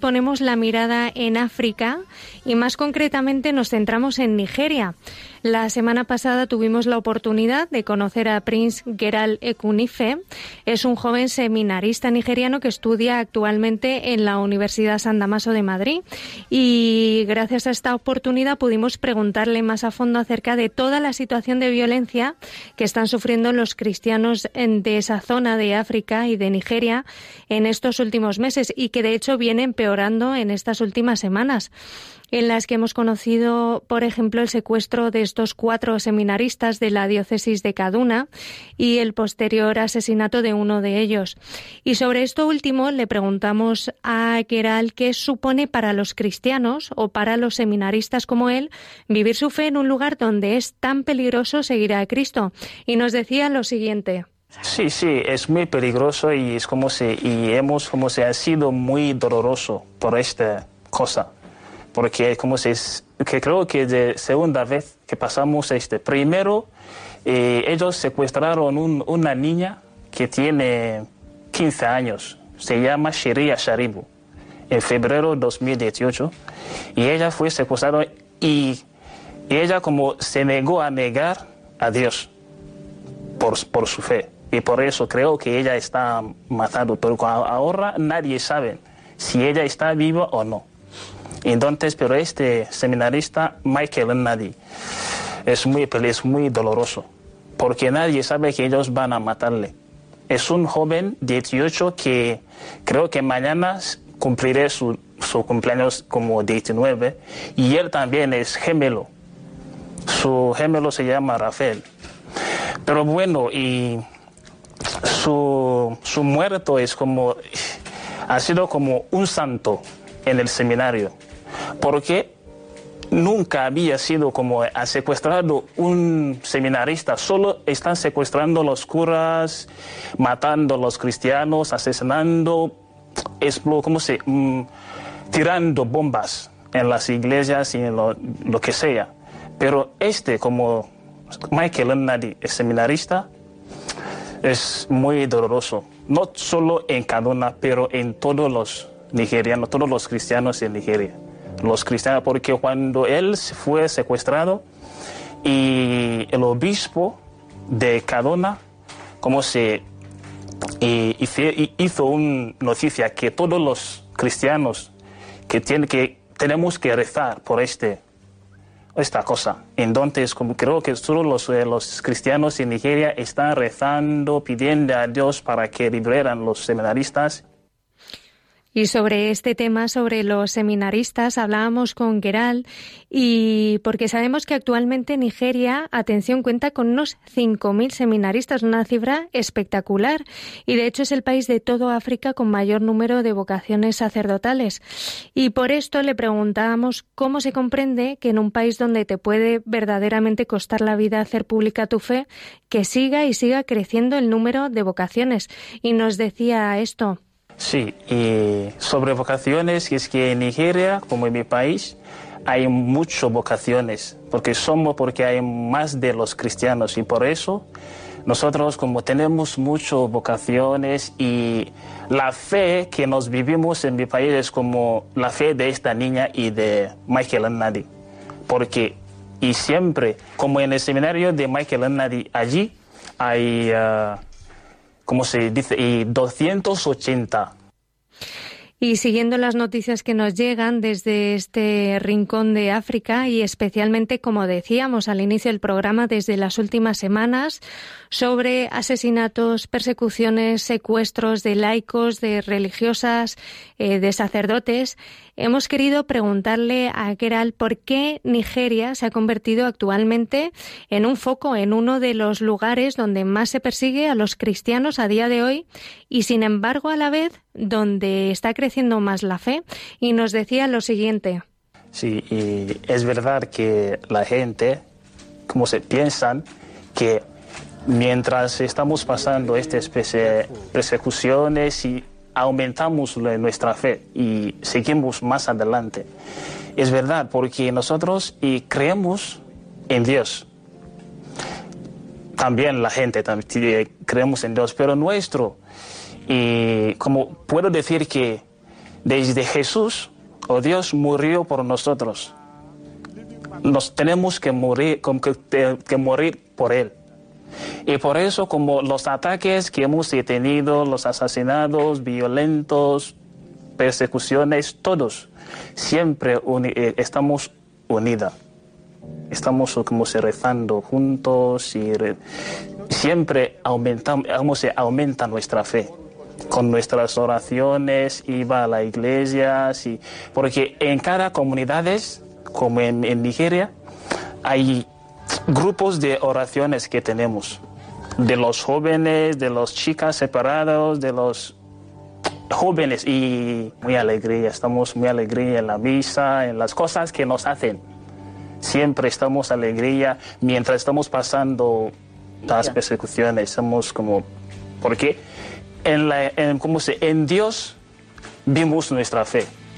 Ponemos la mirada en África y más concretamente nos centramos en Nigeria. La semana pasada tuvimos la oportunidad de conocer a Prince Geral Ekunife. Es un joven seminarista nigeriano que estudia actualmente en la Universidad San Damaso de Madrid y gracias a esta oportunidad pudimos preguntarle más a fondo acerca de toda la situación de violencia que están sufriendo los cristianos de esa zona de África y de Nigeria en estos últimos meses y que de hecho viene en estas últimas semanas en las que hemos conocido, por ejemplo, el secuestro de estos cuatro seminaristas de la diócesis de Kaduna y el posterior asesinato de uno de ellos. Y sobre esto último le preguntamos a Keral qué supone para los cristianos o para los seminaristas como él vivir su fe en un lugar donde es tan peligroso seguir a Cristo. Y nos decía lo siguiente. Sí, sí, es muy peligroso y es como si y hemos como se ha sido muy doloroso por esta cosa. Porque como se, que creo que de segunda vez que pasamos este, primero eh, ellos secuestraron una niña que tiene 15 años, se llama Sheria Sharibu, en febrero de 2018, y ella fue secuestrada y, ella como se negó a negar a Dios por, por su fe. Y por eso creo que ella está matando, pero ahora nadie sabe si ella está viva o no. Entonces, pero este seminarista, Michael Nadi, es muy, es muy doloroso, porque nadie sabe que ellos van a matarle. Es un joven de 18 que creo que mañana cumpliré su, su cumpleaños como 19 y él también es gemelo. Su gemelo se llama Rafael. Pero bueno, y su, su muerto es como, ha sido como un santo en el seminario porque nunca había sido como ha secuestrado un seminarista, solo están secuestrando los curas, matando a los cristianos, asesinando, ¿cómo se? Mm, tirando bombas en las iglesias y en lo, que sea. Pero este, como Michael Nadi, el seminarista, es muy doloroso, no solo en Kaduna, pero en todos los nigerianos, todos los cristianos en Nigeria. Los cristianos, porque cuando él fue secuestrado y el obispo de Cadona, como se hizo una noticia que todos los cristianos que, tienen, que tenemos que rezar por este, esta cosa. Entonces, como creo que todos los, eh, los cristianos en Nigeria están rezando, pidiendo a Dios para que liberan los seminaristas y sobre este tema, sobre los seminaristas, hablábamos con Geral y porque sabemos que actualmente Nigeria, atención, cuenta con unos 5.000 seminaristas, una cifra espectacular. Y de hecho es el país de todo África con mayor número de vocaciones sacerdotales. Y por esto le preguntábamos cómo se comprende que en un país donde te puede verdaderamente costar la vida hacer pública tu fe, que siga y siga creciendo el número de vocaciones. Y nos decía esto. Sí, y sobre vocaciones, es que en Nigeria, como en mi país, hay muchas vocaciones, porque somos, porque hay más de los cristianos y por eso nosotros como tenemos muchas vocaciones y la fe que nos vivimos en mi país es como la fe de esta niña y de Michael Nadi, porque y siempre, como en el seminario de Michael Nadi, allí hay... Uh, como se dice, y 280. Y siguiendo las noticias que nos llegan desde este rincón de África y especialmente, como decíamos al inicio del programa, desde las últimas semanas, sobre asesinatos, persecuciones, secuestros de laicos, de religiosas, eh, de sacerdotes, hemos querido preguntarle a Keral por qué Nigeria se ha convertido actualmente en un foco, en uno de los lugares donde más se persigue a los cristianos a día de hoy y, sin embargo, a la vez donde está creciendo más la fe. Y nos decía lo siguiente. Sí, es verdad que la gente, como se piensan, que mientras estamos pasando esta especie de persecuciones y aumentamos nuestra fe y seguimos más adelante. Es verdad, porque nosotros y creemos en Dios. También la gente también creemos en Dios, pero nuestro, y como puedo decir que desde Jesús, oh Dios, murió por nosotros. Nos tenemos que morir, por Él. Y por eso, como los ataques que hemos tenido, los asesinados violentos, persecuciones, todos, siempre eh, estamos unidos. Estamos como se rezando juntos y siempre aumentamos, aumenta nuestra fe con nuestras oraciones, iba a la iglesia, sí, porque en cada comunidad, como en, en Nigeria, hay grupos de oraciones que tenemos, de los jóvenes, de las chicas separados, de los jóvenes. Y muy alegría, estamos muy alegría en la misa, en las cosas que nos hacen. Siempre estamos alegría mientras estamos pasando las persecuciones, estamos como porque en en, se, en Dios vimos nuestra fe.